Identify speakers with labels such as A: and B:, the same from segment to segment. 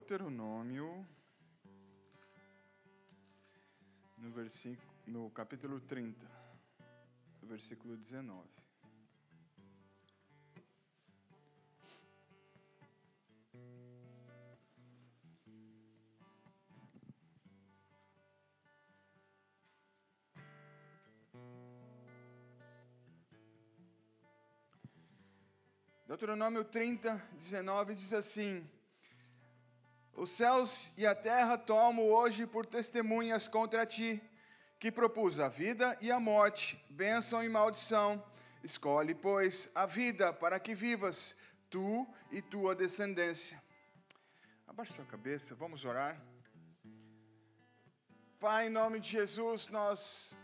A: Deuteronômio, no, versículo, no capítulo 30, versículo 19. Deuteronômio 30, 19 diz assim: Os céus e a terra tomo hoje por testemunhas contra ti, que propus a vida e a morte, bênção e maldição. Escolhe, pois, a vida para que vivas, tu e tua descendência. Abaixe sua cabeça, vamos orar. Pai, em nome de Jesus, nós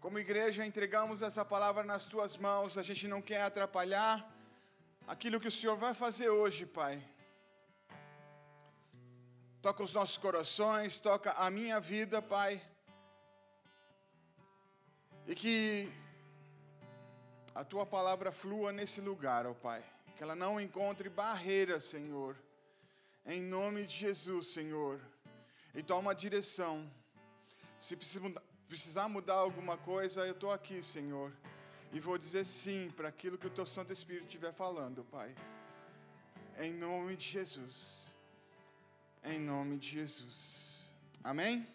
A: como igreja, entregamos essa palavra nas tuas mãos. A gente não quer atrapalhar aquilo que o Senhor vai fazer hoje, Pai. Toca os nossos corações, toca a minha vida, Pai. E que a tua palavra flua nesse lugar, ó Pai. Que ela não encontre barreiras, Senhor. Em nome de Jesus, Senhor. E toma direção. Se precisar mudar alguma coisa, eu estou aqui, Senhor. E vou dizer sim para aquilo que o teu Santo Espírito estiver falando, Pai. Em nome de Jesus. Em nome de Jesus. Amém?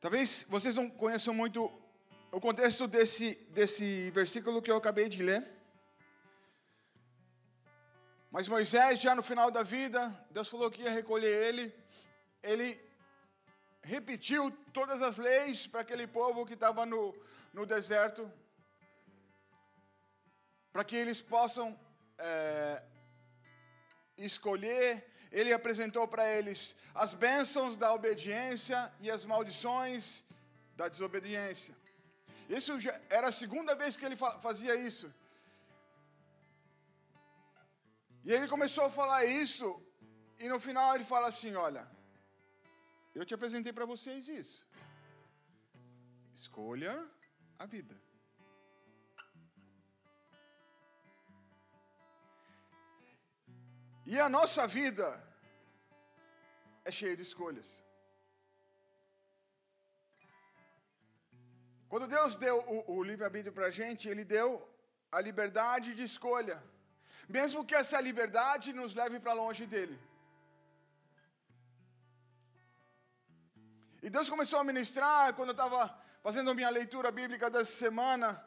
A: Talvez vocês não conheçam muito o contexto desse, desse versículo que eu acabei de ler. Mas Moisés, já no final da vida, Deus falou que ia recolher ele. Ele repetiu todas as leis para aquele povo que estava no, no deserto, para que eles possam é, escolher. Ele apresentou para eles as bênçãos da obediência e as maldições da desobediência. Isso já era a segunda vez que ele fazia isso. E ele começou a falar isso, e no final ele fala assim: Olha, eu te apresentei para vocês isso. Escolha a vida. E a nossa vida é cheia de escolhas. Quando Deus deu o, o livre-arbítrio para a gente, Ele deu a liberdade de escolha mesmo que essa liberdade nos leve para longe dele. E Deus começou a ministrar quando eu estava fazendo a minha leitura bíblica dessa semana.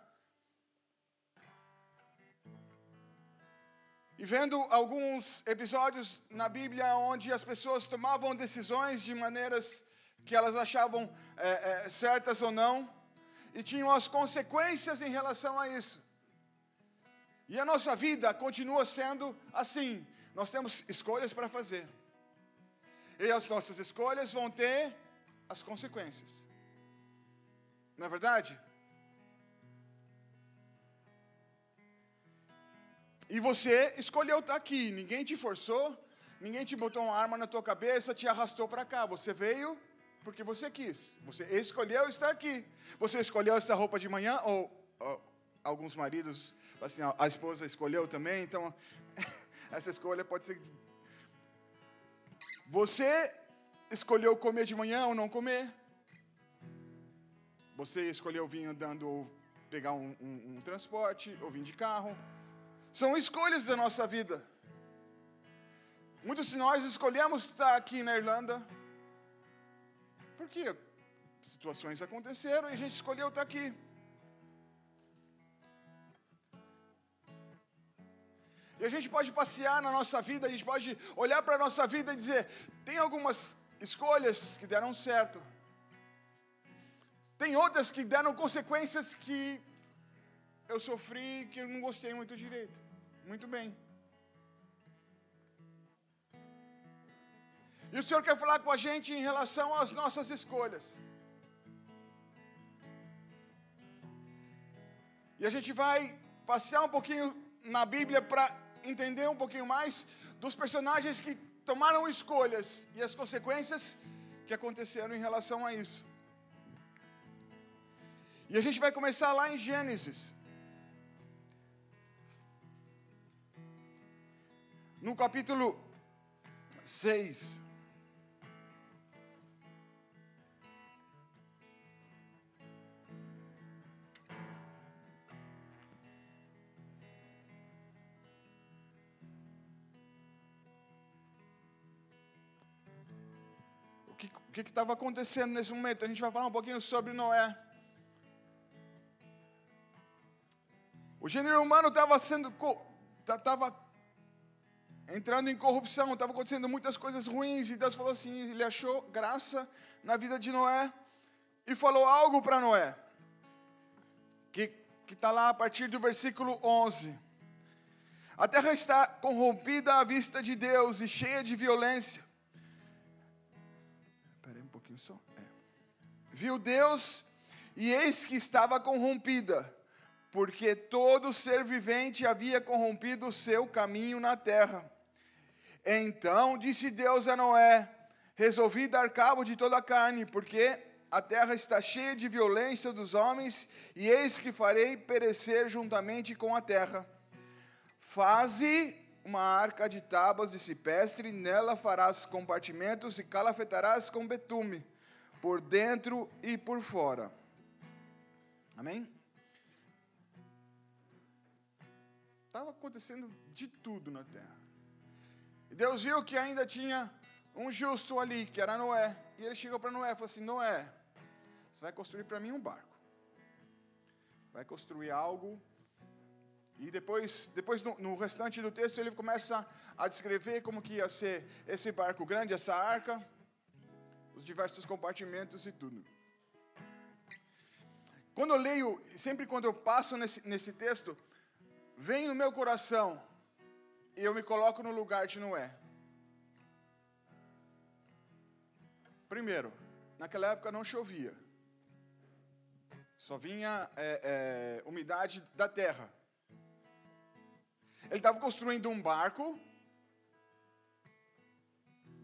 A: E vendo alguns episódios na Bíblia onde as pessoas tomavam decisões de maneiras que elas achavam é, é, certas ou não, e tinham as consequências em relação a isso. E a nossa vida continua sendo assim. Nós temos escolhas para fazer. E as nossas escolhas vão ter as consequências. Não é verdade? E você escolheu estar aqui, ninguém te forçou, ninguém te botou uma arma na tua cabeça, te arrastou para cá. Você veio porque você quis. Você escolheu estar aqui. Você escolheu essa roupa de manhã ou, ou alguns maridos, assim, a esposa escolheu também, então essa escolha pode ser. Você escolheu comer de manhã ou não comer. Você escolheu vir andando ou pegar um, um, um transporte ou vir de carro. São escolhas da nossa vida. Muitos de nós escolhemos estar aqui na Irlanda porque situações aconteceram e a gente escolheu estar aqui. E a gente pode passear na nossa vida, a gente pode olhar para a nossa vida e dizer: tem algumas escolhas que deram certo, tem outras que deram consequências que eu sofri, que eu não gostei muito direito. Muito bem. E o Senhor quer falar com a gente em relação às nossas escolhas. E a gente vai passear um pouquinho na Bíblia para entender um pouquinho mais dos personagens que tomaram escolhas e as consequências que aconteceram em relação a isso. E a gente vai começar lá em Gênesis. No capítulo 6. Que estava acontecendo nesse momento? A gente vai falar um pouquinho sobre Noé. O gênero humano estava sendo estava entrando em corrupção, estava acontecendo muitas coisas ruins e Deus falou assim, ele achou graça na vida de Noé e falou algo para Noé. Que que está lá a partir do versículo 11. A terra está corrompida à vista de Deus e cheia de violência. Pouquinho só. É. Viu Deus e eis que estava corrompida porque todo ser vivente havia corrompido o seu caminho na terra. Então disse Deus a Noé: Resolvi dar cabo de toda a carne, porque a terra está cheia de violência dos homens, e eis que farei perecer juntamente com a terra. Faze uma arca de tábuas de cipestre, nela farás compartimentos e calafetarás com betume, por dentro e por fora. Amém? Estava acontecendo de tudo na terra. E Deus viu que ainda tinha um justo ali, que era Noé. E ele chegou para Noé e falou assim: Noé, você vai construir para mim um barco. Vai construir algo. E depois, depois no, no, restante do texto, ele começa a descrever como que ia ser esse barco grande, essa arca, os diversos compartimentos e tudo. Quando eu leio, sempre quando eu passo nesse, nesse texto, vem no meu coração e eu me coloco no lugar de Noé. Primeiro, naquela época não chovia, só vinha é, é, umidade da terra. Ele estava construindo um barco.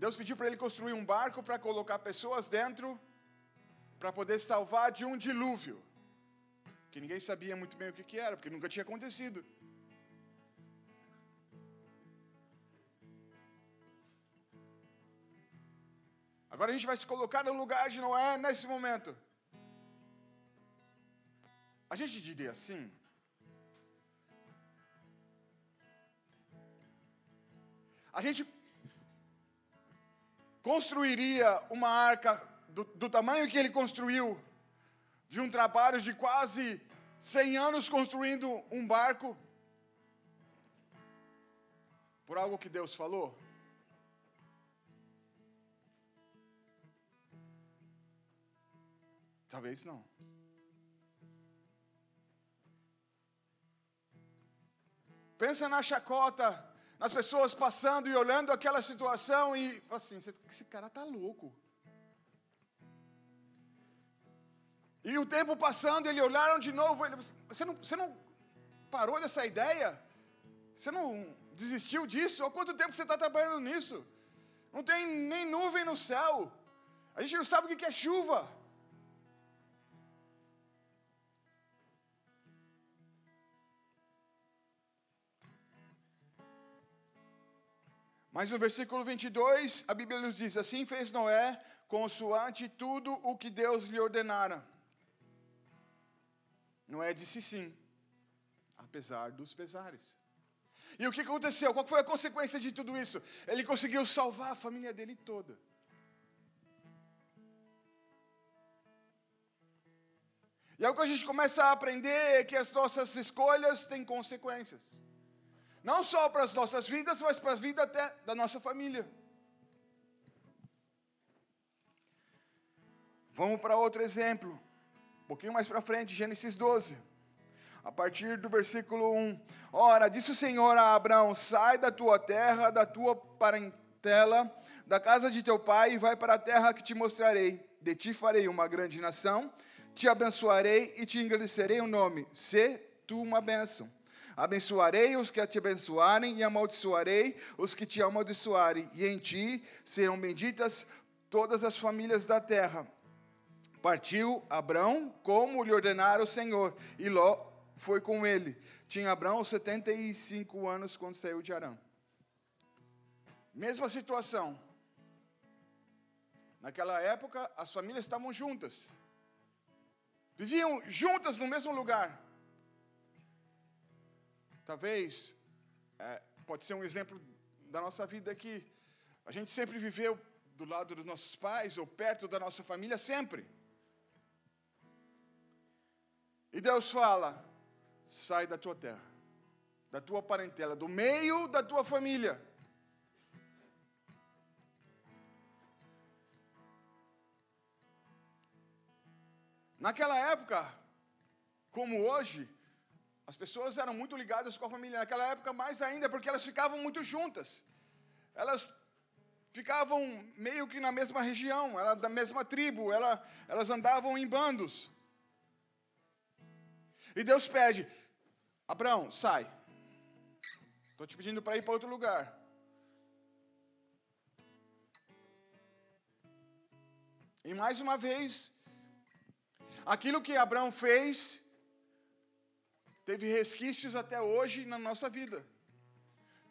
A: Deus pediu para ele construir um barco para colocar pessoas dentro, para poder salvar de um dilúvio, que ninguém sabia muito bem o que, que era, porque nunca tinha acontecido. Agora a gente vai se colocar no lugar de Noé nesse momento. A gente diria assim. A gente construiria uma arca do, do tamanho que ele construiu, de um trabalho de quase 100 anos construindo um barco, por algo que Deus falou? Talvez não. Pensa na chacota, nas pessoas passando e olhando aquela situação e assim, esse cara tá louco. E o tempo passando, eles olharam de novo, ele, você, não, você não parou dessa ideia? Você não desistiu disso? Há quanto tempo você está trabalhando nisso? Não tem nem nuvem no céu. A gente não sabe o que é chuva. Mas no versículo 22, a Bíblia nos diz: Assim fez Noé, consoante tudo o que Deus lhe ordenara. Noé disse sim, apesar dos pesares. E o que aconteceu? Qual foi a consequência de tudo isso? Ele conseguiu salvar a família dele toda. E é o que a gente começa a aprender é que as nossas escolhas têm consequências. Não só para as nossas vidas, mas para a vida até da nossa família. Vamos para outro exemplo. Um pouquinho mais para frente, Gênesis 12. A partir do versículo 1. Ora, disse o Senhor a Abraão: Sai da tua terra, da tua parentela, da casa de teu pai, e vai para a terra que te mostrarei. De ti farei uma grande nação, te abençoarei e te engrandecerei o nome. Se tu uma bênção. Abençoarei os que te abençoarem e amaldiçoarei os que te amaldiçoarem, e em ti serão benditas todas as famílias da terra. Partiu Abrão como lhe ordenara o Senhor, e Ló foi com ele. Tinha Abrão 75 anos quando saiu de Arã. Mesma situação. Naquela época, as famílias estavam juntas. Viviam juntas no mesmo lugar. Talvez, é, pode ser um exemplo da nossa vida aqui. A gente sempre viveu do lado dos nossos pais ou perto da nossa família, sempre. E Deus fala: sai da tua terra, da tua parentela, do meio da tua família. Naquela época, como hoje, as pessoas eram muito ligadas com a família. Naquela época, mais ainda, porque elas ficavam muito juntas. Elas ficavam meio que na mesma região, ela da mesma tribo, ela, elas andavam em bandos. E Deus pede: Abraão, sai. Estou te pedindo para ir para outro lugar. E mais uma vez, Aquilo que Abraão fez teve resquícios até hoje na nossa vida,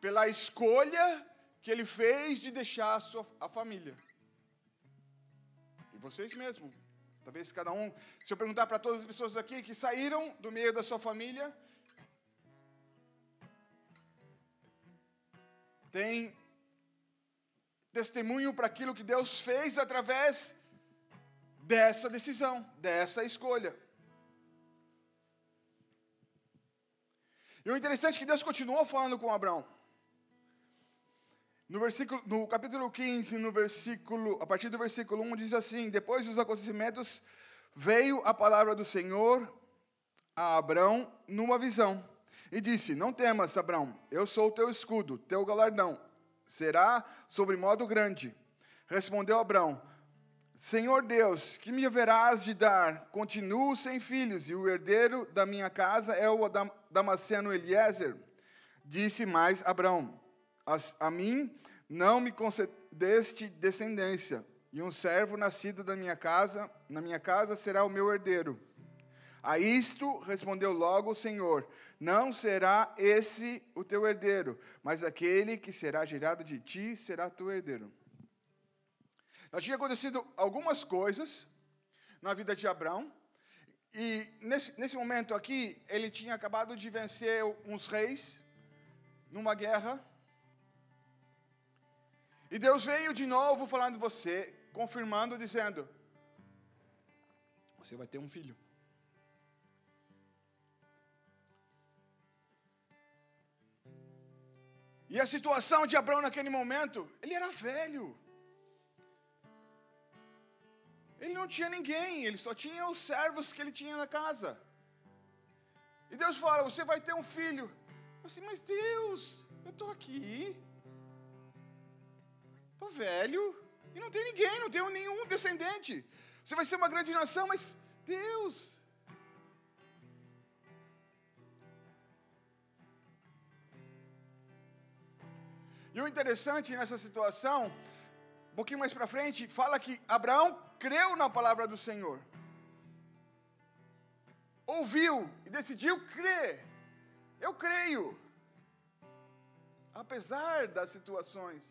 A: pela escolha que ele fez de deixar a, sua, a família. E vocês mesmos, talvez cada um, se eu perguntar para todas as pessoas aqui que saíram do meio da sua família, tem testemunho para aquilo que Deus fez através dessa decisão, dessa escolha. E o interessante é que Deus continuou falando com Abraão. No, versículo, no capítulo 15, no versículo, a partir do versículo 1, diz assim: Depois dos acontecimentos, veio a palavra do Senhor a Abraão numa visão. E disse: Não temas, Abraão, eu sou o teu escudo, teu galardão será sobre modo grande. Respondeu Abraão: Senhor Deus, que me haverás de dar? Continuo sem filhos, e o herdeiro da minha casa é o Damasceno Eliezer. Disse mais Abraão: a, mim não me concedeste descendência, e um servo nascido da minha casa, na minha casa será o meu herdeiro. A isto respondeu logo o Senhor: Não será esse o teu herdeiro, mas aquele que será gerado de ti será teu herdeiro. Já tinha acontecido algumas coisas na vida de Abraão, e nesse, nesse momento aqui, ele tinha acabado de vencer uns reis numa guerra. E Deus veio de novo falando de você, confirmando, dizendo: Você vai ter um filho. E a situação de Abraão naquele momento, ele era velho. Ele não tinha ninguém, ele só tinha os servos que ele tinha na casa. E Deus fala: Você vai ter um filho. Eu disse, mas Deus, eu estou aqui, estou velho, e não tem ninguém, não tenho nenhum descendente. Você vai ser uma grande nação, mas Deus. E o interessante nessa situação, um pouquinho mais para frente, fala que Abraão creu na palavra do Senhor. Ouviu e decidiu crer. Eu creio. Apesar das situações.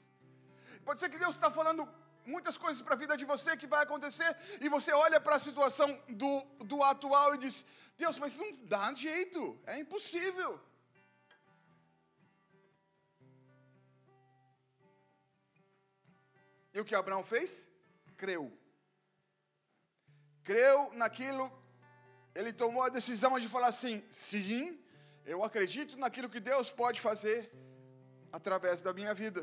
A: Pode ser que Deus está falando muitas coisas para a vida de você que vai acontecer, e você olha para a situação do, do atual e diz: Deus, mas não dá jeito, é impossível. E o que Abraão fez? Creu creu naquilo, ele tomou a decisão de falar assim: sim, eu acredito naquilo que Deus pode fazer através da minha vida.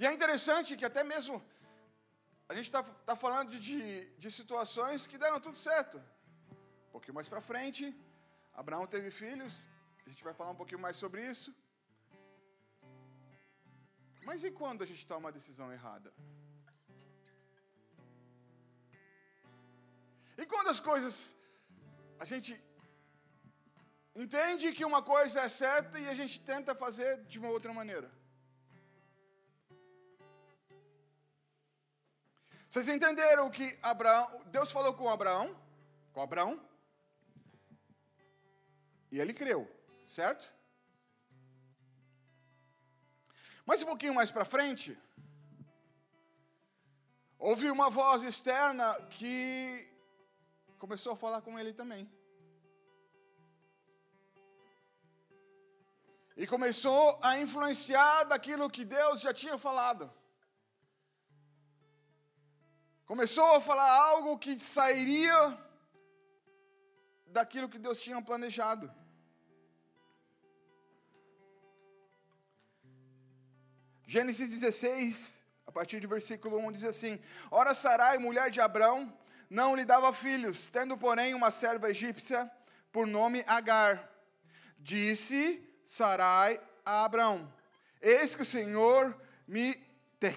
A: E é interessante que até mesmo a gente está tá falando de, de situações que deram tudo certo. Um pouquinho mais para frente, Abraão teve filhos, a gente vai falar um pouquinho mais sobre isso. Mas e quando a gente toma uma decisão errada? Quando as coisas, a gente entende que uma coisa é certa e a gente tenta fazer de uma outra maneira. Vocês entenderam que Abraão, Deus falou com Abraão, com Abraão, e ele creu, certo? Mas um pouquinho mais para frente, houve uma voz externa que começou a falar com ele também. E começou a influenciar daquilo que Deus já tinha falado. Começou a falar algo que sairia daquilo que Deus tinha planejado. Gênesis 16, a partir do versículo 1, diz assim: Ora, Sarai, mulher de Abrão, não lhe dava filhos, tendo, porém, uma serva egípcia por nome Agar. Disse Sarai a Abrão: Eis que o Senhor me tem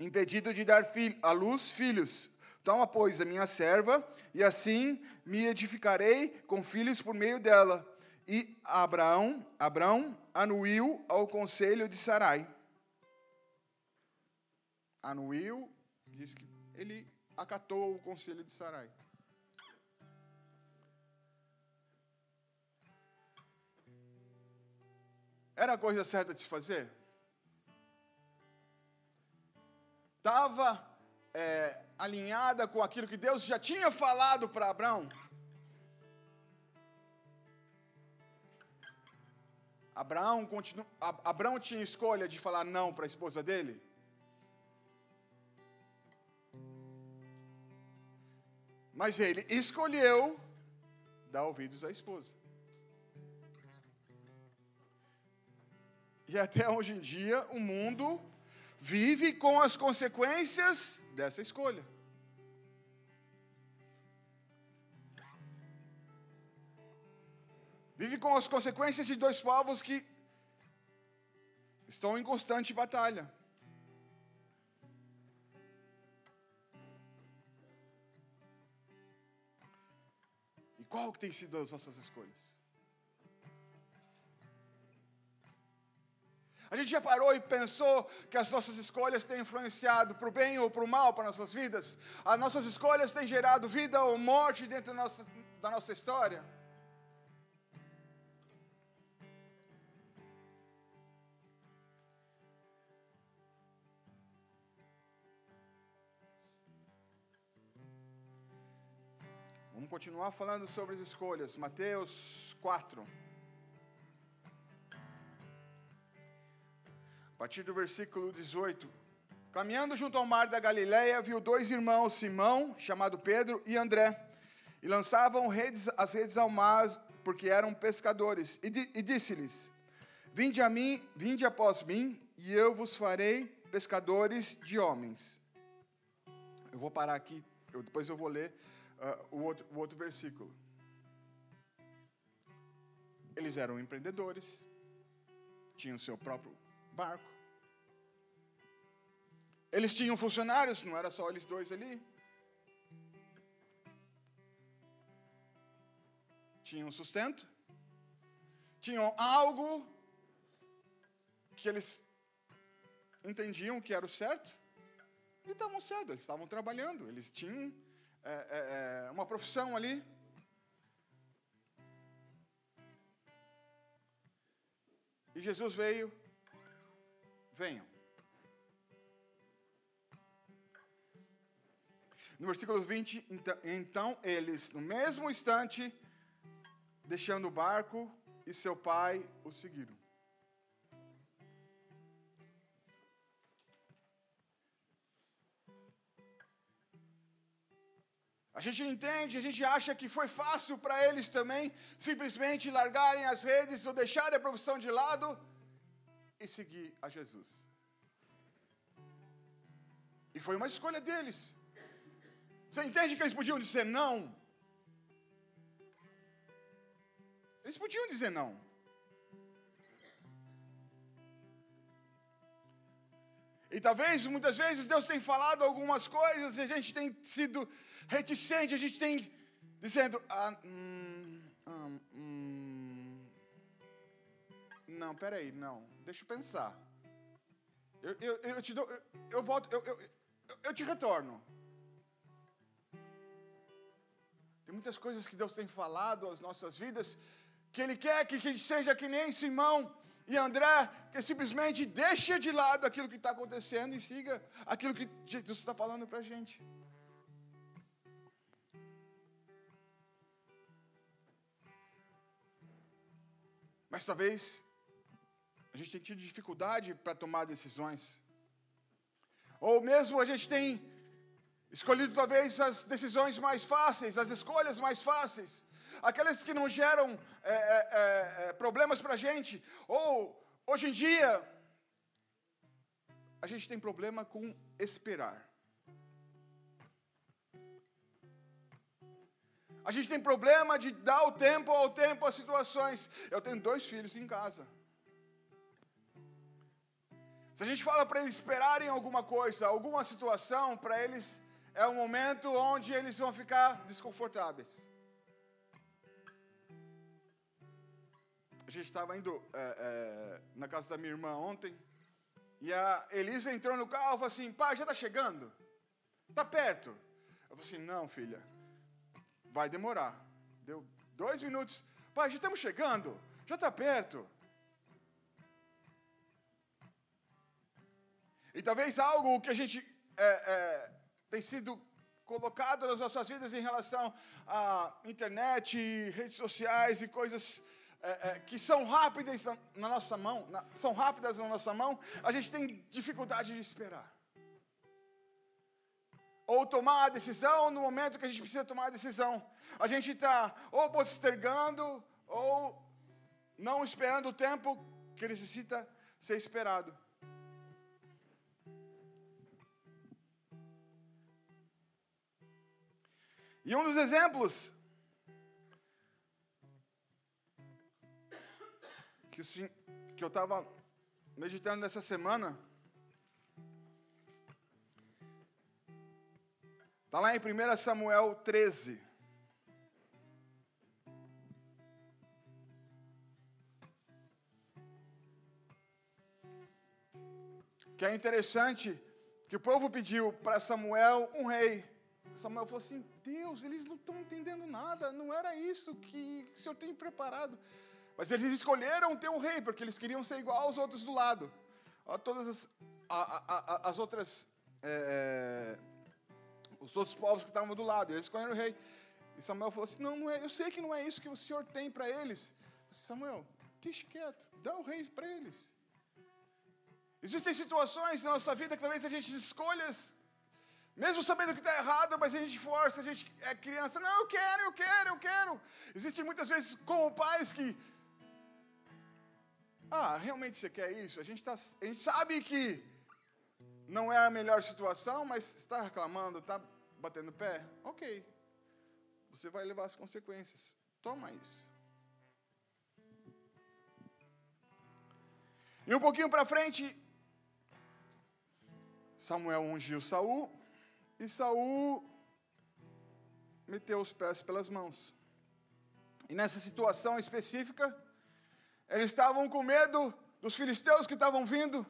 A: impedido de dar filho, luz filhos. Toma, pois, a minha serva, e assim me edificarei com filhos por meio dela. E Abraão, Abraão anuiu ao conselho de Sarai. Anuiu, diz que ele acatou o conselho de Sarai. Era a coisa certa de se fazer? Estava é, alinhada com aquilo que Deus já tinha falado para Abraão? Abraão, continu, Abraão tinha escolha de falar não para a esposa dele? Mas ele escolheu dar ouvidos à esposa. E até hoje em dia, o mundo vive com as consequências dessa escolha. Vive com as consequências de dois povos que estão em constante batalha. Qual que tem sido as nossas escolhas? A gente já parou e pensou que as nossas escolhas têm influenciado para o bem ou para o mal para nossas vidas? As nossas escolhas têm gerado vida ou morte dentro da nossa, da nossa história? Vamos continuar falando sobre as escolhas. Mateus 4. A partir do versículo 18. Caminhando junto ao mar da Galileia, viu dois irmãos, Simão, chamado Pedro, e André, e lançavam redes, as redes ao mar, porque eram pescadores. E, di, e disse-lhes: Vinde a mim, vinde após mim, e eu vos farei pescadores de homens. Eu vou parar aqui, eu, depois eu vou ler uh, o, outro, o outro versículo. Eles eram empreendedores, tinham seu próprio barco. Eles tinham funcionários, não era só eles dois ali. Tinham sustento, tinham algo que eles entendiam que era o certo, e estavam certo, eles estavam trabalhando, eles tinham é, é, é uma profissão ali. E Jesus veio venham. No versículo 20, então, então eles, no mesmo instante, deixando o barco e seu pai, o seguiram. A gente entende, a gente acha que foi fácil para eles também simplesmente largarem as redes ou deixarem a profissão de lado e seguir a Jesus. E foi uma escolha deles. Você entende que eles podiam dizer não? Eles podiam dizer não. E talvez muitas vezes Deus tem falado algumas coisas e a gente tem sido reticente, a gente tem dizendo: ah, hum, hum, hum. Não, peraí, não, deixa eu pensar. Eu, eu, eu te dou, eu, eu volto, eu, eu, eu te retorno. Tem muitas coisas que Deus tem falado às nossas vidas, que Ele quer que a gente seja que nem Simão e André, que simplesmente deixe de lado aquilo que está acontecendo e siga aquilo que Jesus está falando para a gente. Mas talvez a gente tenha tido dificuldade para tomar decisões. Ou mesmo a gente tem escolhido talvez as decisões mais fáceis, as escolhas mais fáceis, aquelas que não geram é, é, é, problemas para a gente. Ou hoje em dia a gente tem problema com esperar. A gente tem problema de dar o tempo ao tempo às situações. Eu tenho dois filhos em casa. Se a gente fala para eles esperarem alguma coisa, alguma situação, para eles é um momento onde eles vão ficar desconfortáveis. A gente estava indo é, é, na casa da minha irmã ontem, e a Elisa entrou no carro e falou assim: pai, já está chegando? Está perto? Eu falei assim: não, filha vai demorar. Deu dois minutos. Pai, já estamos chegando. Já está perto. E talvez algo que a gente é, é, tem sido colocado nas nossas vidas em relação à internet, redes sociais e coisas é, é, que são rápidas na, na nossa mão, na, são rápidas na nossa mão, a gente tem dificuldade de esperar ou tomar a decisão no momento que a gente precisa tomar a decisão. A gente está ou postergando ou não esperando o tempo que necessita ser esperado. E um dos exemplos que, eu estava meditando nessa semana Está lá em 1 Samuel 13. Que é interessante que o povo pediu para Samuel um rei. Samuel falou assim: Deus, eles não estão entendendo nada, não era isso que, o Senhor tem preparado. Mas eles escolheram ter um rei, porque eles queriam ser igual aos outros do lado. Todas as, a, a, as outras é, os outros povos que estavam do lado. Eles escolheram o rei. E Samuel falou assim: Não, não é, eu sei que não é isso que o Senhor tem para eles. Samuel, deixe quieto, dá o rei para eles. Existem situações na nossa vida que talvez a gente escolhas, mesmo sabendo que está errado, mas a gente força, a gente é criança, não, eu quero, eu quero, eu quero. Existem muitas vezes como pais que, ah, realmente você quer isso? A gente, tá, a gente sabe que não é a melhor situação, mas está reclamando, está batendo pé? Ok. Você vai levar as consequências. Toma isso. E um pouquinho para frente, Samuel ungiu Saul e Saul meteu os pés pelas mãos. E nessa situação específica, eles estavam com medo dos filisteus que estavam vindo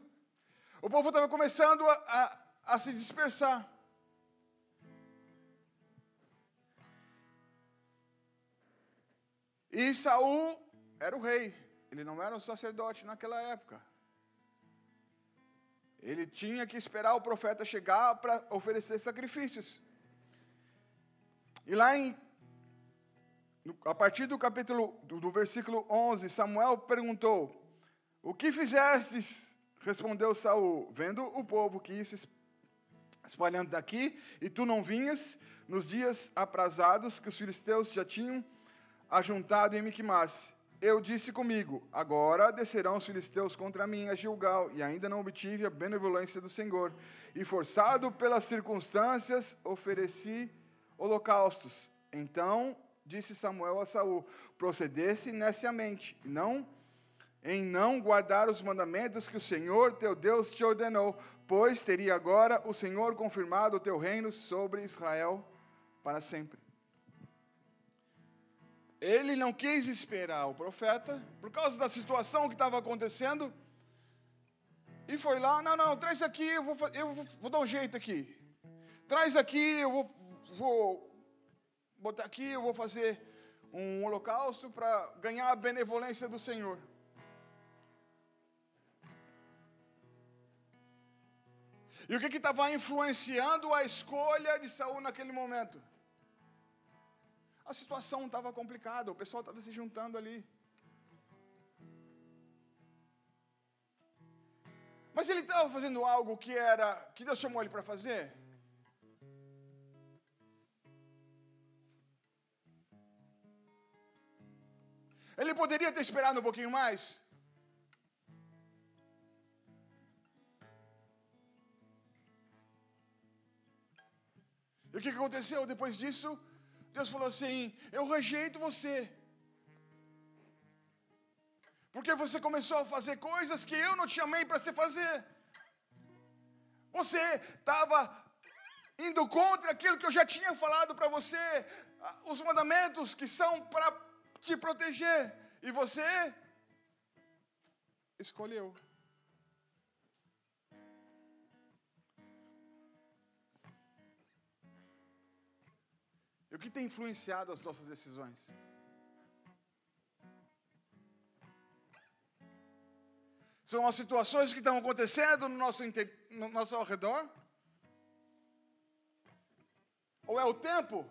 A: o povo estava começando a, a, a se dispersar. E Saul era o rei, ele não era um sacerdote naquela época. Ele tinha que esperar o profeta chegar para oferecer sacrifícios. E lá em a partir do capítulo do, do versículo 11, Samuel perguntou: O que fizestes Respondeu Saul, vendo o povo que ia se espalhando daqui, e tu não vinhas nos dias aprazados que os filisteus já tinham ajuntado em Miquimás. Eu disse comigo: Agora descerão os filisteus contra mim a Gilgal, e ainda não obtive a benevolência do Senhor. E forçado pelas circunstâncias, ofereci holocaustos. Então disse Samuel a Saul: Procedesse neciamente, não em não guardar os mandamentos que o Senhor teu Deus te ordenou, pois teria agora o Senhor confirmado o teu reino sobre Israel para sempre. Ele não quis esperar o profeta, por causa da situação que estava acontecendo, e foi lá, não, não, traz aqui, eu vou, eu vou, vou dar um jeito aqui. Traz aqui, eu vou, vou botar aqui, eu vou fazer um holocausto para ganhar a benevolência do Senhor. E o que estava influenciando a escolha de Saul naquele momento? A situação estava complicada, o pessoal estava se juntando ali. Mas ele estava fazendo algo que era que Deus chamou ele para fazer? Ele poderia ter esperado um pouquinho mais? O que aconteceu depois disso? Deus falou assim: Eu rejeito você. Porque você começou a fazer coisas que eu não te chamei para você fazer. Você estava indo contra aquilo que eu já tinha falado para você, os mandamentos que são para te proteger. E você escolheu. O que tem influenciado as nossas decisões? São as situações que estão acontecendo no nosso, no nosso ao redor? Ou é o tempo?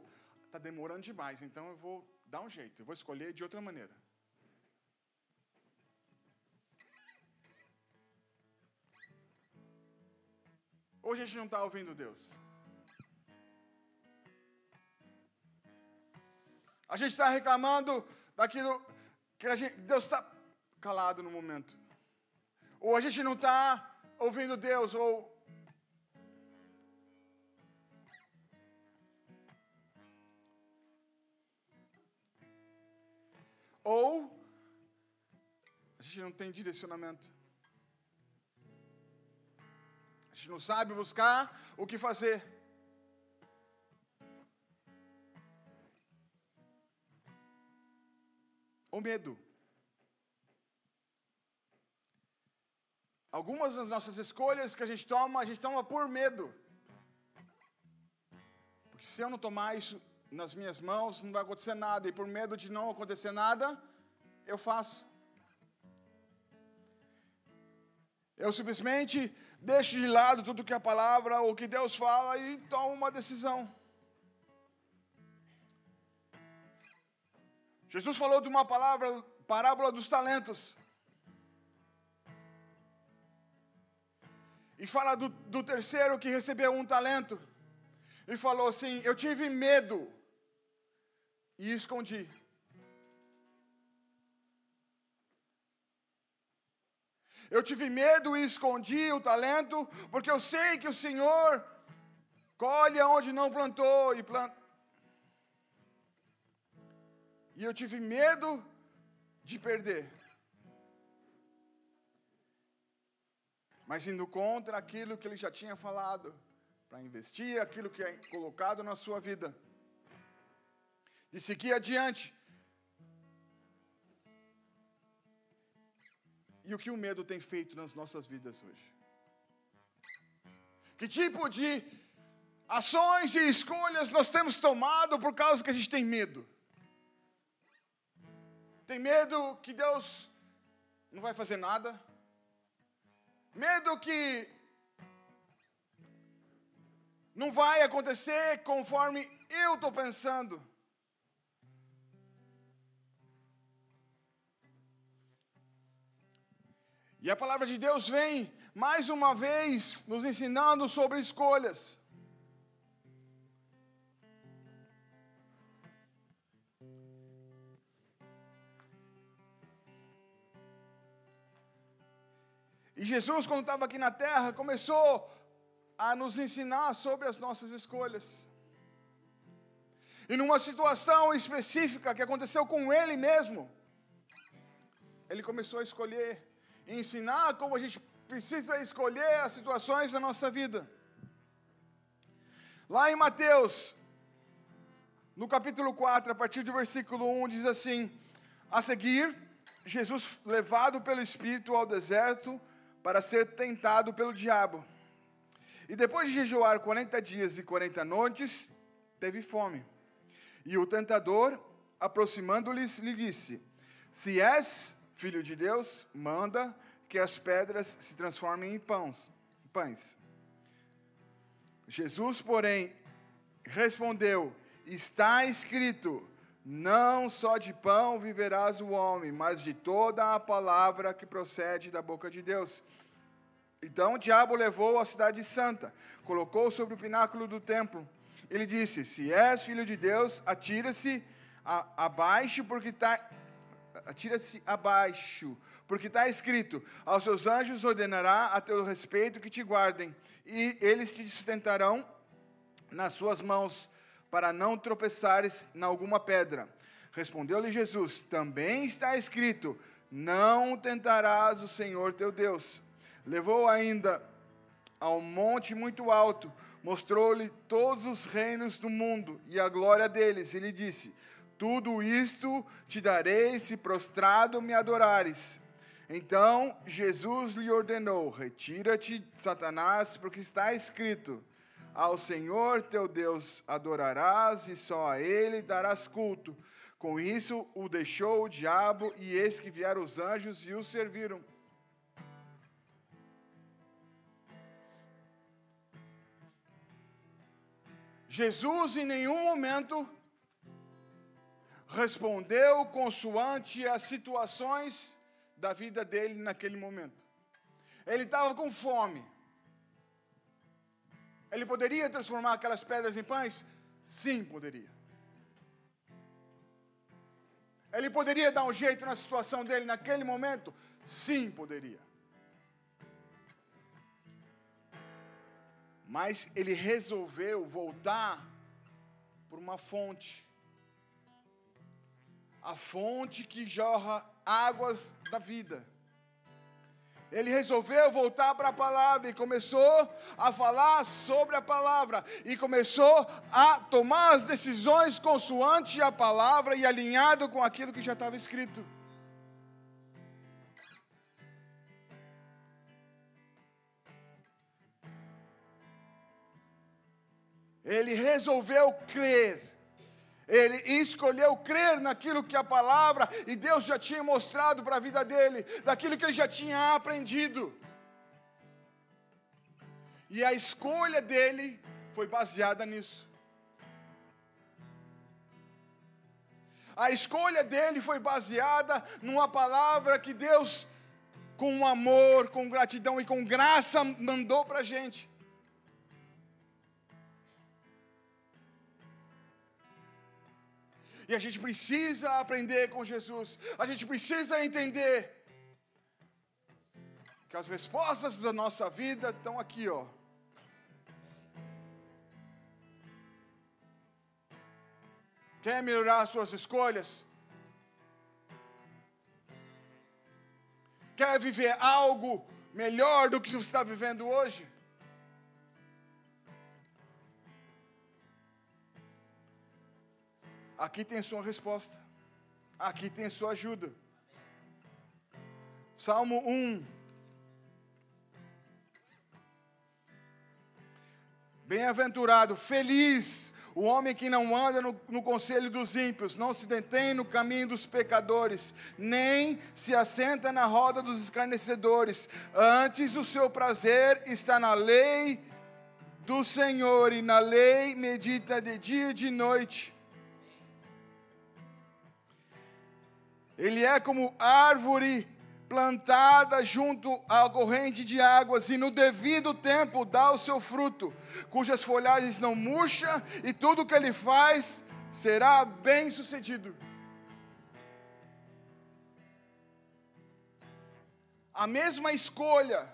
A: Está demorando demais, então eu vou dar um jeito, eu vou escolher de outra maneira. Hoje a gente não está ouvindo Deus. A gente está reclamando daquilo que gente, Deus está calado no momento. Ou a gente não está ouvindo Deus, ou. Ou a gente não tem direcionamento. A gente não sabe buscar o que fazer. O medo. Algumas das nossas escolhas que a gente toma, a gente toma por medo. Porque se eu não tomar isso nas minhas mãos, não vai acontecer nada. E por medo de não acontecer nada, eu faço. Eu simplesmente deixo de lado tudo que a palavra ou que Deus fala e tomo uma decisão. Jesus falou de uma palavra, parábola dos talentos. E fala do, do terceiro que recebeu um talento. E falou assim: Eu tive medo e escondi. Eu tive medo e escondi o talento, porque eu sei que o Senhor colhe onde não plantou e planta. E eu tive medo de perder. Mas indo contra aquilo que ele já tinha falado, para investir aquilo que é colocado na sua vida, de seguir adiante. E o que o medo tem feito nas nossas vidas hoje? Que tipo de ações e escolhas nós temos tomado por causa que a gente tem medo? Tem medo que Deus não vai fazer nada? Medo que não vai acontecer conforme eu estou pensando. E a palavra de Deus vem mais uma vez nos ensinando sobre escolhas. E Jesus, quando estava aqui na terra, começou a nos ensinar sobre as nossas escolhas. E numa situação específica que aconteceu com ele mesmo, ele começou a escolher e ensinar como a gente precisa escolher as situações da nossa vida. Lá em Mateus, No capítulo 4, a partir do versículo 1, diz assim: A seguir, Jesus, levado pelo Espírito ao deserto para ser tentado pelo diabo. E depois de jejuar 40 dias e 40 noites, teve fome. E o tentador, aproximando-lhes, lhe disse: Se és filho de Deus, manda que as pedras se transformem em pães. pães. Jesus, porém, respondeu: Está escrito: Não só de pão viverás o homem, mas de toda a palavra que procede da boca de Deus. Então o diabo levou a cidade santa, colocou sobre o pináculo do templo. Ele disse: Se és filho de Deus, atira-se abaixo, porque está atira-se abaixo, porque está escrito: Aos seus anjos ordenará a teu respeito que te guardem, e eles te sustentarão nas suas mãos, para não tropeçares em alguma pedra. Respondeu-lhe Jesus: Também está escrito: Não tentarás o Senhor teu Deus. Levou ainda ao monte muito alto, mostrou-lhe todos os reinos do mundo e a glória deles, e lhe disse: Tudo isto te darei se prostrado me adorares. Então Jesus lhe ordenou: Retira-te, Satanás, porque está escrito: Ao Senhor teu Deus adorarás e só a ele darás culto. Com isso o deixou o diabo, e eis que vieram os anjos e o serviram. Jesus em nenhum momento respondeu consoante as situações da vida dele naquele momento. Ele estava com fome. Ele poderia transformar aquelas pedras em pães? Sim, poderia. Ele poderia dar um jeito na situação dele naquele momento? Sim, poderia. Mas ele resolveu voltar por uma fonte. A fonte que jorra águas da vida. Ele resolveu voltar para a palavra e começou a falar sobre a palavra e começou a tomar as decisões consoante a palavra e alinhado com aquilo que já estava escrito. Ele resolveu crer. Ele escolheu crer naquilo que a palavra e Deus já tinha mostrado para a vida dele, daquilo que ele já tinha aprendido. E a escolha dele foi baseada nisso. A escolha dele foi baseada numa palavra que Deus, com amor, com gratidão e com graça, mandou para a gente. E a gente precisa aprender com Jesus. A gente precisa entender que as respostas da nossa vida estão aqui, ó. Quer melhorar suas escolhas? Quer viver algo melhor do que você está vivendo hoje? Aqui tem sua resposta. Aqui tem sua ajuda. Salmo 1. Bem-aventurado, feliz o homem que não anda no, no, conselho dos ímpios, não se detém no caminho dos pecadores, nem se assenta na roda dos escarnecedores. Antes o seu prazer está na lei do Senhor, e na lei medita de dia e de noite. Ele é como árvore plantada junto à corrente de águas, e no devido tempo dá o seu fruto, cujas folhagens não murcha, e tudo que ele faz será bem sucedido. A mesma escolha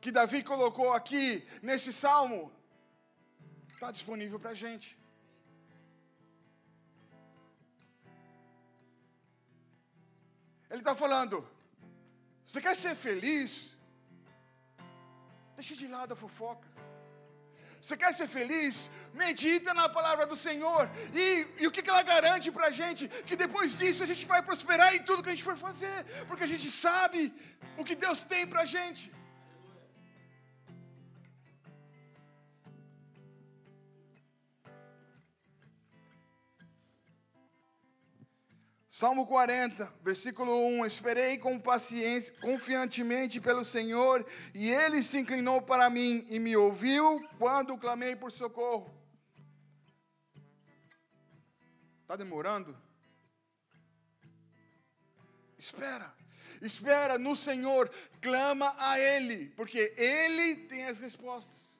A: que Davi colocou aqui nesse salmo está disponível para a gente. Ele está falando: você quer ser feliz? Deixa de lado a fofoca. Você quer ser feliz? Medita na palavra do Senhor. E, e o que, que ela garante para a gente? Que depois disso a gente vai prosperar em tudo que a gente for fazer. Porque a gente sabe o que Deus tem para a gente. Salmo 40, versículo 1: Esperei com paciência, confiantemente pelo Senhor, e ele se inclinou para mim e me ouviu quando clamei por socorro. Está demorando? Espera, espera no Senhor, clama a Ele, porque Ele tem as respostas.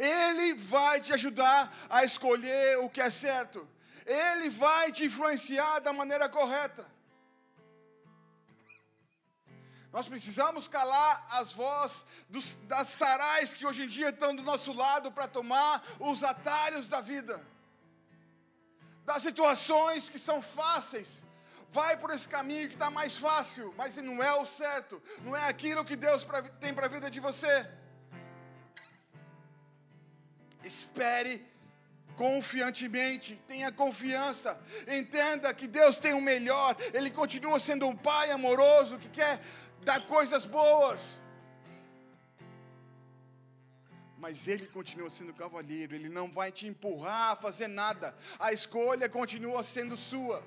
A: Ele vai te ajudar a escolher o que é certo. Ele vai te influenciar da maneira correta. Nós precisamos calar as vozes dos, das sarais que hoje em dia estão do nosso lado para tomar os atalhos da vida, das situações que são fáceis. Vai por esse caminho que está mais fácil, mas não é o certo, não é aquilo que Deus tem para a vida de você. Espere confiantemente, tenha confiança, entenda que Deus tem o melhor, Ele continua sendo um Pai amoroso que quer dar coisas boas. Mas Ele continua sendo cavalheiro, Ele não vai te empurrar a fazer nada, a escolha continua sendo sua.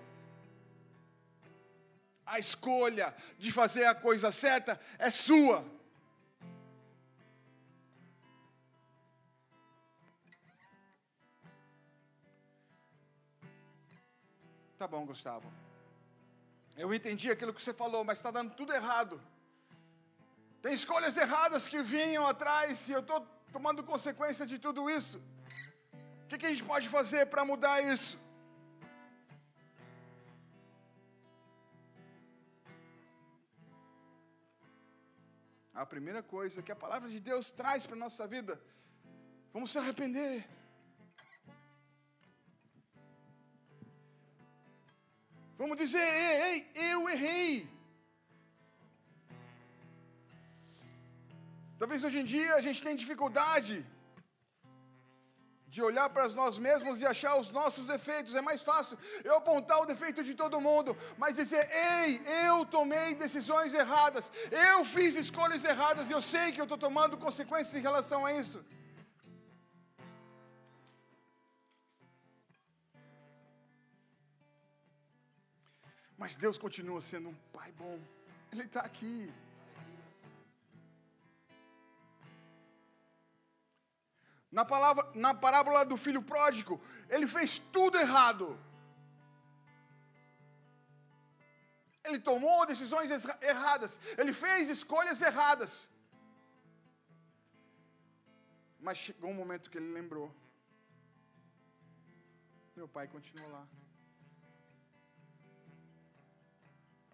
A: A escolha de fazer a coisa certa é sua. Tá bom, Gustavo. Eu entendi aquilo que você falou, mas está dando tudo errado. Tem escolhas erradas que vinham atrás e eu estou tomando consequência de tudo isso. O que, que a gente pode fazer para mudar isso? A primeira coisa que a palavra de Deus traz para a nossa vida, vamos se arrepender. Vamos dizer, ei, ei, eu errei. Talvez hoje em dia a gente tenha dificuldade de olhar para nós mesmos e achar os nossos defeitos. É mais fácil eu apontar o defeito de todo mundo, mas dizer: ei, eu tomei decisões erradas, eu fiz escolhas erradas e eu sei que eu estou tomando consequências em relação a isso. Mas Deus continua sendo um pai bom. Ele está aqui. Na, palavra, na parábola do filho pródigo, ele fez tudo errado. Ele tomou decisões erradas. Ele fez escolhas erradas. Mas chegou um momento que ele lembrou: Meu pai continua lá.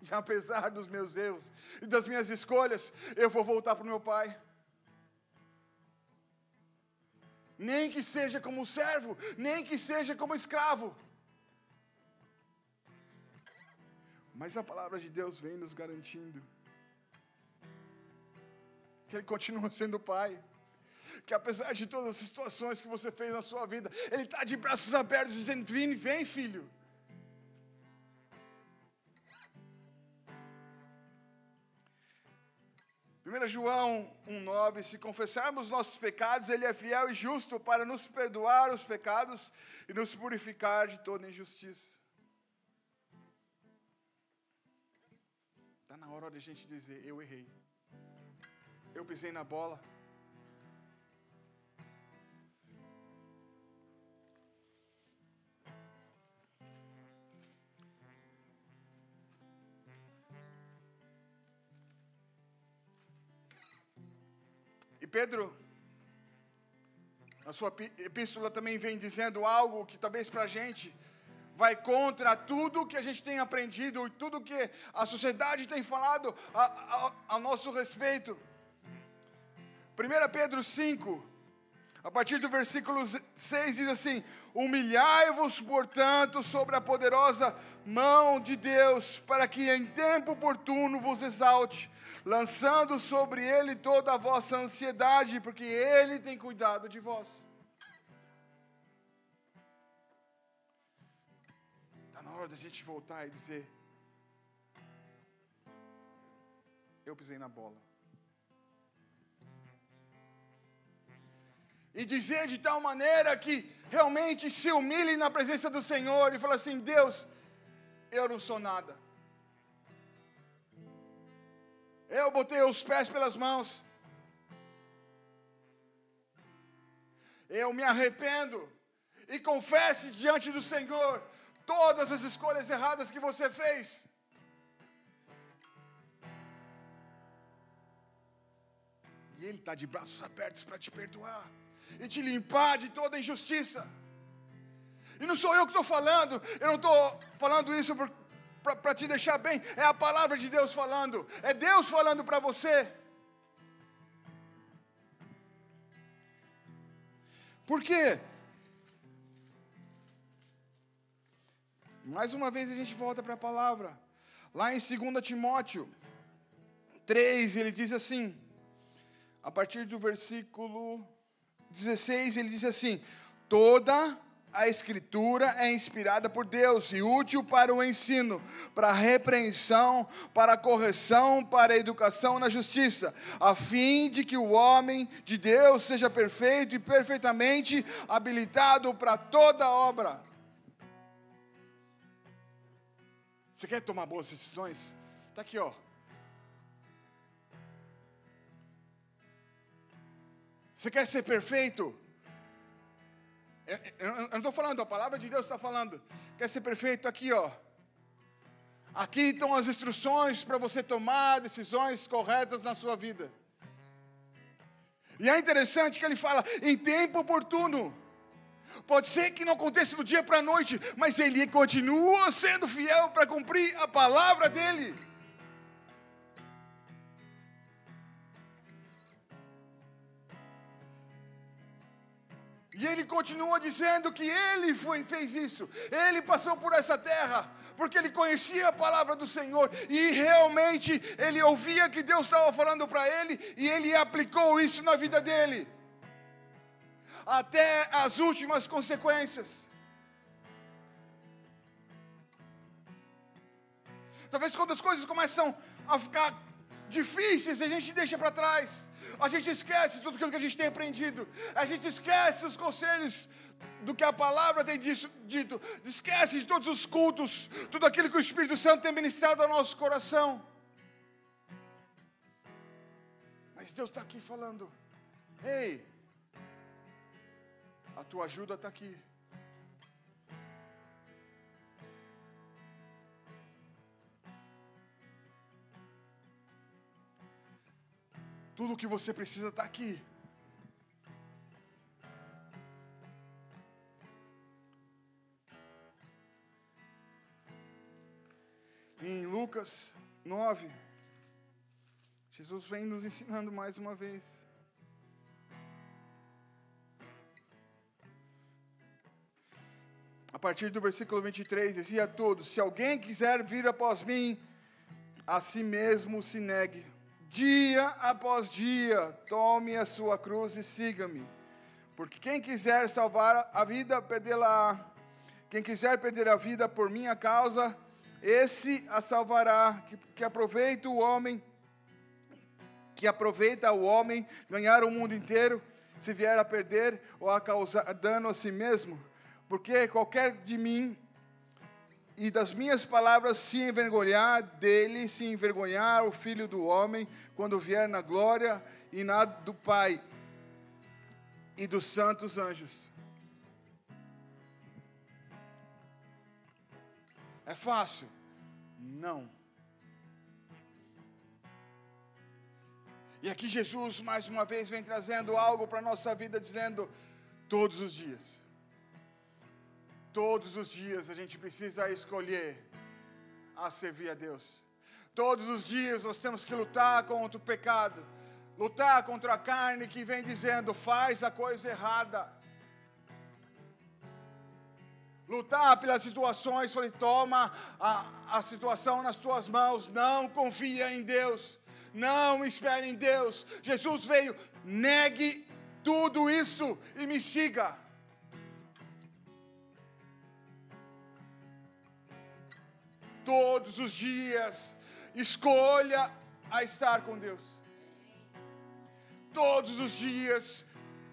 A: apesar dos meus erros e das minhas escolhas, eu vou voltar para o meu pai. Nem que seja como servo, nem que seja como escravo. Mas a palavra de Deus vem nos garantindo que Ele continua sendo Pai. Que apesar de todas as situações que você fez na sua vida, Ele está de braços abertos dizendo: Vem, vem, filho. 1 João 1,9: Se confessarmos nossos pecados, Ele é fiel e justo para nos perdoar os pecados e nos purificar de toda injustiça. Está na hora de a gente dizer: Eu errei, eu pisei na bola. Pedro, na sua epístola, também vem dizendo algo que talvez para a gente vai contra tudo que a gente tem aprendido, e tudo que a sociedade tem falado a, a, a nosso respeito. 1 Pedro 5, A partir do versículo 6 diz assim: Humilhai-vos, portanto, sobre a poderosa mão de Deus, para que em tempo oportuno vos exalte, lançando sobre ele toda a vossa ansiedade, porque ele tem cuidado de vós. Está na hora da gente voltar e dizer: Eu pisei na bola. E dizer de tal maneira que realmente se humilhe na presença do Senhor e fala assim: Deus, eu não sou nada. Eu botei os pés pelas mãos. Eu me arrependo e confesse diante do Senhor todas as escolhas erradas que você fez. E Ele está de braços abertos para te perdoar e te limpar de toda injustiça. E não sou eu que estou falando, eu não estou falando isso para te deixar bem, é a palavra de Deus falando, é Deus falando para você. Por quê? Mais uma vez a gente volta para a palavra. Lá em 2 Timóteo 3, ele diz assim, a partir do versículo 16, ele diz assim: toda a Escritura é inspirada por Deus e útil para o ensino, para a repreensão, para a correção, para a educação na justiça, a fim de que o homem de Deus seja perfeito e perfeitamente habilitado para toda obra. Você quer tomar boas decisões? Está aqui, ó. Você quer ser perfeito? Eu não estou falando, a palavra de Deus está falando. Quer ser perfeito? Aqui, ó. Aqui estão as instruções para você tomar decisões corretas na sua vida. E é interessante que ele fala em tempo oportuno. Pode ser que não aconteça do dia para a noite, mas ele continua sendo fiel para cumprir a palavra dele. E ele continua dizendo que ele foi, fez isso, ele passou por essa terra, porque ele conhecia a palavra do Senhor e realmente ele ouvia que Deus estava falando para ele e ele aplicou isso na vida dele, até as últimas consequências. Talvez quando as coisas começam a ficar difíceis, a gente deixa para trás a gente esquece tudo aquilo que a gente tem aprendido, a gente esquece os conselhos do que a palavra tem dito, esquece de todos os cultos, tudo aquilo que o Espírito Santo tem ministrado ao nosso coração. Mas Deus está aqui falando: ei, a tua ajuda está aqui. Tudo o que você precisa está aqui. Em Lucas 9, Jesus vem nos ensinando mais uma vez. A partir do versículo 23, dizia a todos: Se alguém quiser vir após mim, a si mesmo se negue dia após dia, tome a sua cruz e siga-me. Porque quem quiser salvar a vida, perdê-la. Quem quiser perder a vida por minha causa, esse a salvará. Que, que aproveita o homem, que aproveita o homem ganhar o mundo inteiro, se vier a perder ou a causar dano a si mesmo. Porque qualquer de mim e das minhas palavras se envergonhar dele, se envergonhar o filho do homem, quando vier na glória e na do Pai e dos santos anjos. É fácil? Não. E aqui Jesus mais uma vez vem trazendo algo para a nossa vida, dizendo: todos os dias Todos os dias a gente precisa escolher a servir a Deus. Todos os dias nós temos que lutar contra o pecado. lutar contra a carne que vem dizendo faz a coisa errada. Lutar pelas situações, falei, toma a, a situação nas tuas mãos, não confia em Deus, não espere em Deus. Jesus veio, negue tudo isso e me siga. Todos os dias, escolha a estar com Deus. Todos os dias,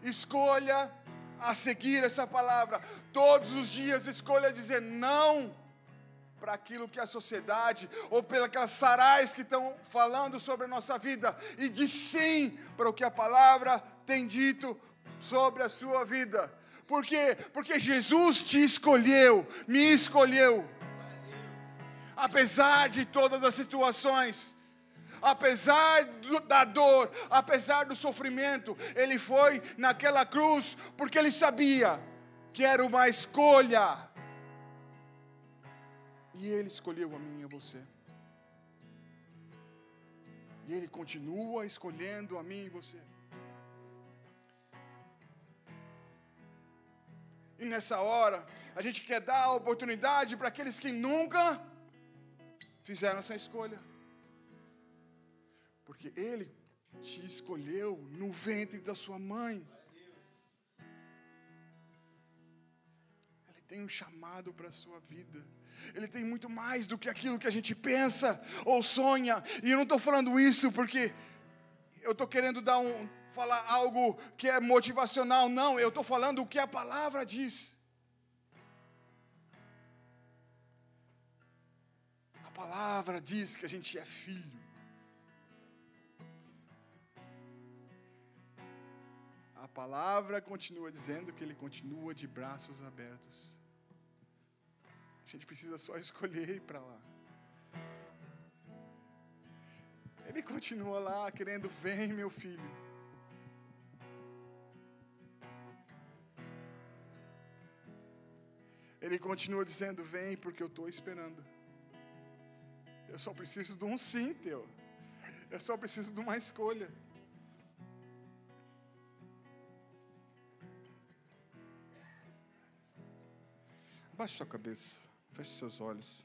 A: escolha a seguir essa palavra. Todos os dias, escolha dizer não para aquilo que a sociedade ou pelas sarais que estão falando sobre a nossa vida e de sim para o que a palavra tem dito sobre a sua vida. Por quê? Porque Jesus te escolheu, me escolheu. Apesar de todas as situações, apesar do, da dor, apesar do sofrimento, ele foi naquela cruz porque ele sabia que era uma escolha. E ele escolheu a mim e a você. E ele continua escolhendo a mim e você. E nessa hora, a gente quer dar a oportunidade para aqueles que nunca fizeram essa escolha. Porque Ele te escolheu no ventre da sua mãe. Ele tem um chamado para a sua vida. Ele tem muito mais do que aquilo que a gente pensa ou sonha. E eu não estou falando isso porque eu estou querendo dar um, falar algo que é motivacional. Não, eu estou falando o que a palavra diz. Palavra diz que a gente é filho. A palavra continua dizendo que ele continua de braços abertos. A gente precisa só escolher ir para lá. Ele continua lá querendo, vem meu filho. Ele continua dizendo, vem porque eu estou esperando. Eu só preciso de um sim teu. Eu só preciso de uma escolha. Abaixe sua cabeça. Feche seus olhos.